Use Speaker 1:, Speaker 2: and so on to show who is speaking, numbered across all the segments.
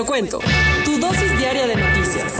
Speaker 1: lo cuento. Tu dosis diaria de noticias.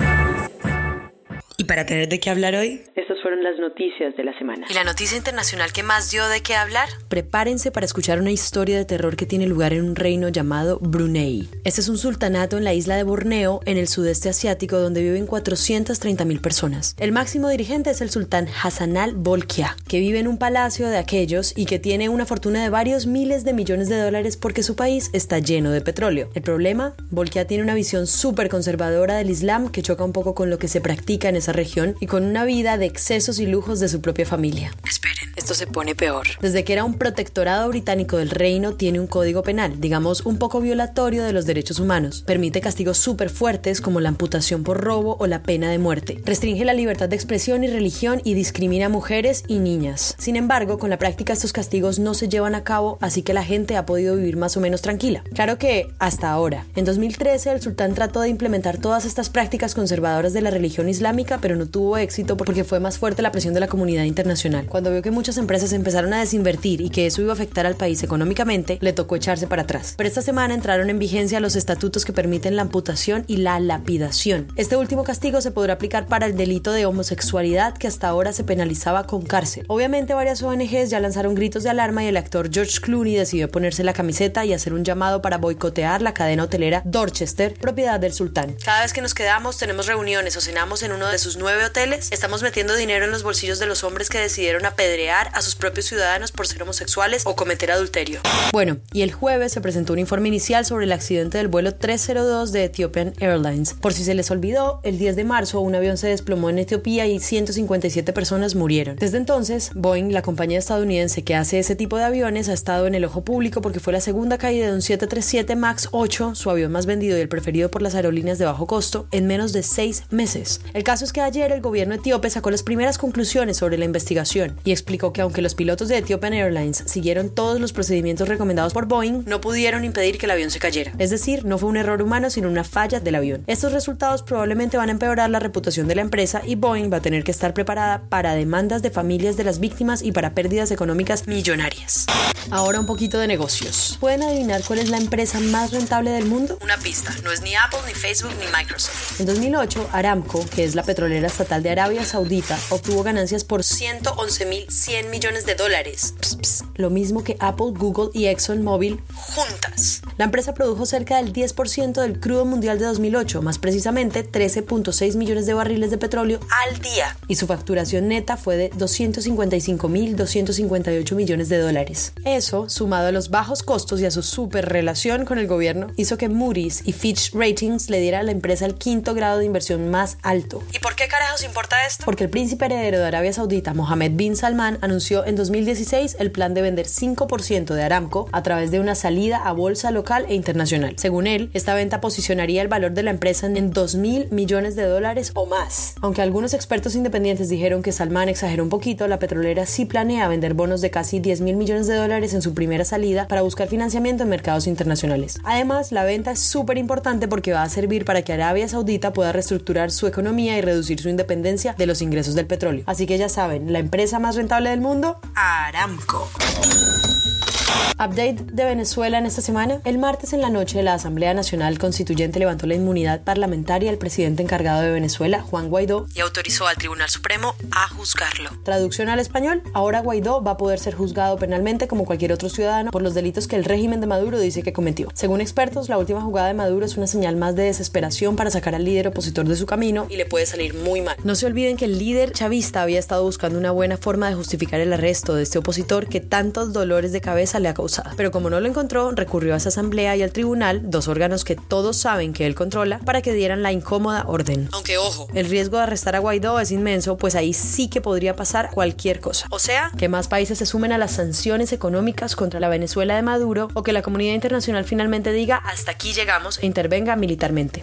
Speaker 2: ¿Y para tener de qué hablar hoy?
Speaker 3: Estas fueron las noticias de la semana.
Speaker 2: ¿Y la noticia internacional que más dio de qué hablar? Prepárense para escuchar una historia de terror que tiene lugar en un reino llamado Brunei. Este es un sultanato en la isla de Borneo, en el sudeste asiático, donde viven 430.000 personas. El máximo dirigente es el sultán Hassanal Bolkiah, que vive en un palacio de aquellos y que tiene una fortuna de varios miles de millones de dólares porque su país está lleno de petróleo. El problema, Bolkiah tiene una visión súper conservadora del Islam que choca un poco con lo que se practica en esa región y con una vida de excesos y lujos de su propia familia. Esperen, esto se pone peor. Desde que era un protectorado británico del reino, tiene un código penal, digamos un poco violatorio de los derechos humanos. Permite castigos súper fuertes como la amputación por robo o la pena de muerte. Restringe la libertad de expresión y religión y discrimina a mujeres y niñas. Sin embargo, con la práctica estos castigos no se llevan a cabo, así que la gente ha podido vivir más o menos tranquila. Claro que hasta ahora. En 2013 el sultán trató de implementar todas estas prácticas conservadoras de la religión islámica, pero no tuvo éxito porque fue más fuerte la presión de la comunidad internacional. Cuando vio que muchas empresas empezaron a desinvertir y que eso iba a afectar al país económicamente, le tocó echarse para atrás. Pero esta semana entraron en vigencia los estatutos que permiten la amputación y la lapidación. Este último castigo se podrá aplicar para el delito de homosexualidad que hasta ahora se penalizaba con cárcel. Obviamente varias ONGs ya lanzaron gritos de alarma y el actor George Clooney decidió ponerse la camiseta y hacer un llamado para boicotear la cadena hotelera Dorchester, propiedad del sultán. Cada vez que nos quedamos, tenemos reuniones o cenamos en uno de sus nueve hoteles, estamos metiendo dinero en los bolsillos de los hombres que decidieron apedrear a sus propios ciudadanos por ser homosexuales o cometer adulterio. Bueno, y el jueves se presentó un informe inicial sobre el accidente del vuelo 302 de Ethiopian Airlines. Por si se les olvidó, el 10 de marzo un avión se desplomó en Etiopía y 157 personas murieron. Desde entonces, Boeing, la compañía estadounidense que hace ese tipo de aviones, ha estado en el ojo público porque fue la segunda caída de un 737 MAX 8, su avión más vendido y el preferido por las aerolíneas de bajo costo, en menos de seis meses. El caso es que ayer el gobierno etíope sacó las primeras conclusiones sobre la investigación y explicó que aunque los pilotos de Ethiopian Airlines siguieron todos los procedimientos recomendados por Boeing, no pudieron impedir que el avión se cayera. Es decir, no fue un error humano, sino una falla del avión. Estos resultados probablemente van a empeorar la reputación de la empresa y Boeing va a tener que estar preparada para demandas de familias de las víctimas y para pérdidas económicas millonarias. Ahora un poquito de negocios. ¿Pueden adivinar cuál es la empresa más rentable del mundo? Una pista, no es ni Apple, ni Facebook, ni Microsoft. En 2008, Aramco, que es la petrolera estatal de Arabia Saudita, obtuvo ganancias por 111.100 millones de dólares. Pss, pss, lo mismo que Apple, Google y ExxonMobil juntas. La empresa produjo cerca del 10% del crudo mundial de 2008, más precisamente 13.6 millones de barriles de petróleo al día. Y su facturación neta fue de 255.258 millones de dólares. Eso, sumado a los bajos costos y a su super relación con el gobierno, hizo que Moody's y Fitch Ratings le diera a la empresa el quinto grado de inversión más alto. ¿Y por qué carajos importa esto? Porque el príncipe heredero de Arabia Saudita, Mohammed bin Salman, anunció en 2016 el plan de vender 5% de Aramco a través de una salida a bolsa local e internacional. Según él, esta venta posicionaría el valor de la empresa en 2 mil millones de dólares o más. Aunque algunos expertos independientes dijeron que Salman exageró un poquito, la petrolera sí planea vender bonos de casi 10 mil millones de dólares en su primera salida para buscar financiamiento en mercados internacionales. Además, la venta es súper importante porque va a servir para que Arabia Saudita pueda reestructurar su economía y reducir su independencia de los ingresos petróleo. Así que ya saben, la empresa más rentable del mundo, Aramco. Update de Venezuela en esta semana. El martes en la noche la Asamblea Nacional Constituyente levantó la inmunidad parlamentaria al presidente encargado de Venezuela, Juan Guaidó, y autorizó al Tribunal Supremo a juzgarlo. Traducción al español, ahora Guaidó va a poder ser juzgado penalmente como cualquier otro ciudadano por los delitos que el régimen de Maduro dice que cometió. Según expertos, la última jugada de Maduro es una señal más de desesperación para sacar al líder opositor de su camino y le puede salir muy mal. No se olviden que el líder chavista había estado buscando una buena forma de justificar el arresto de este opositor que tantos dolores de cabeza le ha causado. Pero como no lo encontró, recurrió a esa asamblea y al tribunal, dos órganos que todos saben que él controla, para que dieran la incómoda orden.
Speaker 1: Aunque ojo,
Speaker 2: El riesgo de arrestar a Guaidó es inmenso, pues ahí sí que podría pasar cualquier cosa.
Speaker 1: o sea,
Speaker 2: Que más países se sumen a las sanciones económicas contra la Venezuela de Maduro o que la comunidad internacional finalmente diga hasta aquí llegamos e intervenga militarmente.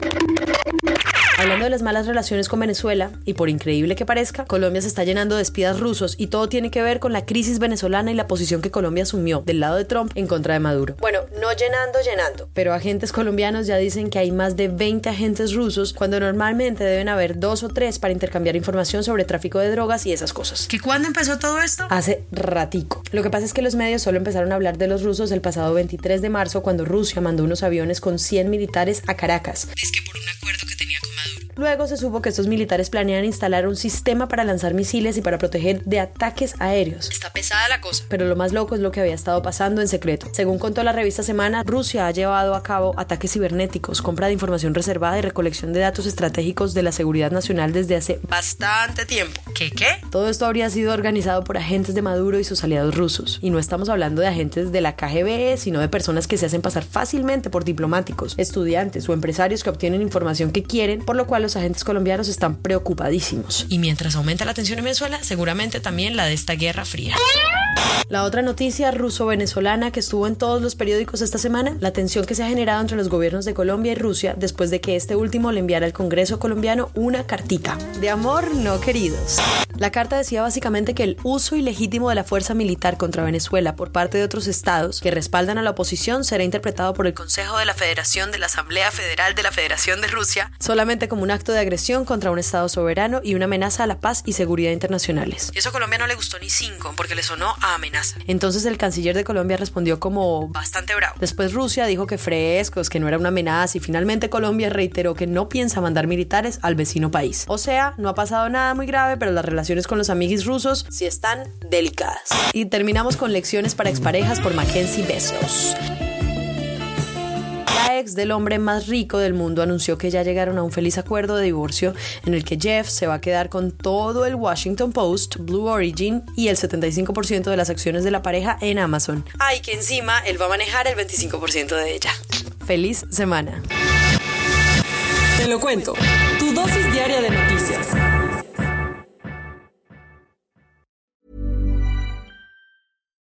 Speaker 2: Hablando de las malas relaciones con Venezuela, y por increíble que parezca, Colombia se está llenando de espías rusos y todo tiene que ver con la crisis venezolana y la posición que Colombia asumió del lado de Trump en contra de Maduro. Bueno, no llenando, llenando, pero agentes colombianos ya dicen que hay más de 20 agentes rusos cuando normalmente deben haber dos o tres para intercambiar información sobre tráfico de drogas y esas cosas.
Speaker 1: ¿que cuándo empezó todo esto?
Speaker 2: Hace ratico. Lo que pasa es que los medios solo empezaron a hablar de los rusos el pasado 23 de marzo cuando Rusia mandó unos aviones con 100 militares a Caracas.
Speaker 1: Es que por un acuerdo
Speaker 2: Luego se supo que estos militares planean instalar un sistema para lanzar misiles y para proteger de ataques aéreos.
Speaker 1: Está pesada la cosa.
Speaker 2: Pero lo más loco es lo que había estado pasando en secreto. Según contó la revista Semana, Rusia ha llevado a cabo ataques cibernéticos, compra de información reservada y recolección de datos estratégicos de la seguridad nacional desde hace
Speaker 1: Bastante tiempo. ¿Qué qué?
Speaker 2: Todo esto habría sido organizado por agentes de Maduro y sus aliados rusos. Y no estamos hablando de agentes de la KGB, sino de personas que se hacen pasar fácilmente por diplomáticos, estudiantes o empresarios que obtienen información que quieren, por lo cual los agentes colombianos están preocupadísimos.
Speaker 1: Y mientras aumenta la tensión en Venezuela, seguramente también la de esta guerra fría.
Speaker 2: La otra noticia ruso-venezolana que estuvo en todos los periódicos esta semana, la tensión que se ha generado entre los gobiernos de Colombia y Rusia después de que este último le enviara al Congreso colombiano una cartita de amor no queridos. La carta decía básicamente que el uso ilegítimo de la fuerza militar contra Venezuela por parte de otros estados que respaldan a la oposición será interpretado por el
Speaker 1: Consejo de la Federación de la Asamblea Federal de la Federación de Rusia.
Speaker 2: solamente como un acto de agresión contra un estado soberano y una amenaza a la paz y seguridad internacionales.
Speaker 1: Eso a Colombia no le gustó ni cinco, porque le sonó a amenaza.
Speaker 2: Entonces el canciller de Colombia respondió como
Speaker 1: Bastante bravo.
Speaker 2: Después Rusia dijo que frescos, que no era una amenaza y finalmente Colombia reiteró que no piensa mandar militares al vecino país. O sea, no ha pasado nada muy grave, pero las con los amiguis rusos sí están delicadas. Y terminamos con lecciones para exparejas por Mackenzie Bezos. La ex del hombre más rico del mundo anunció que ya llegaron a un feliz acuerdo de divorcio en el que Jeff se va a quedar con todo el Washington Post, Blue Origin y el 75% de las acciones de la pareja en Amazon.
Speaker 1: Ay, que encima él va a manejar el 25% de ella.
Speaker 2: Feliz semana.
Speaker 1: Te lo cuento. Tu dosis diaria de noticias.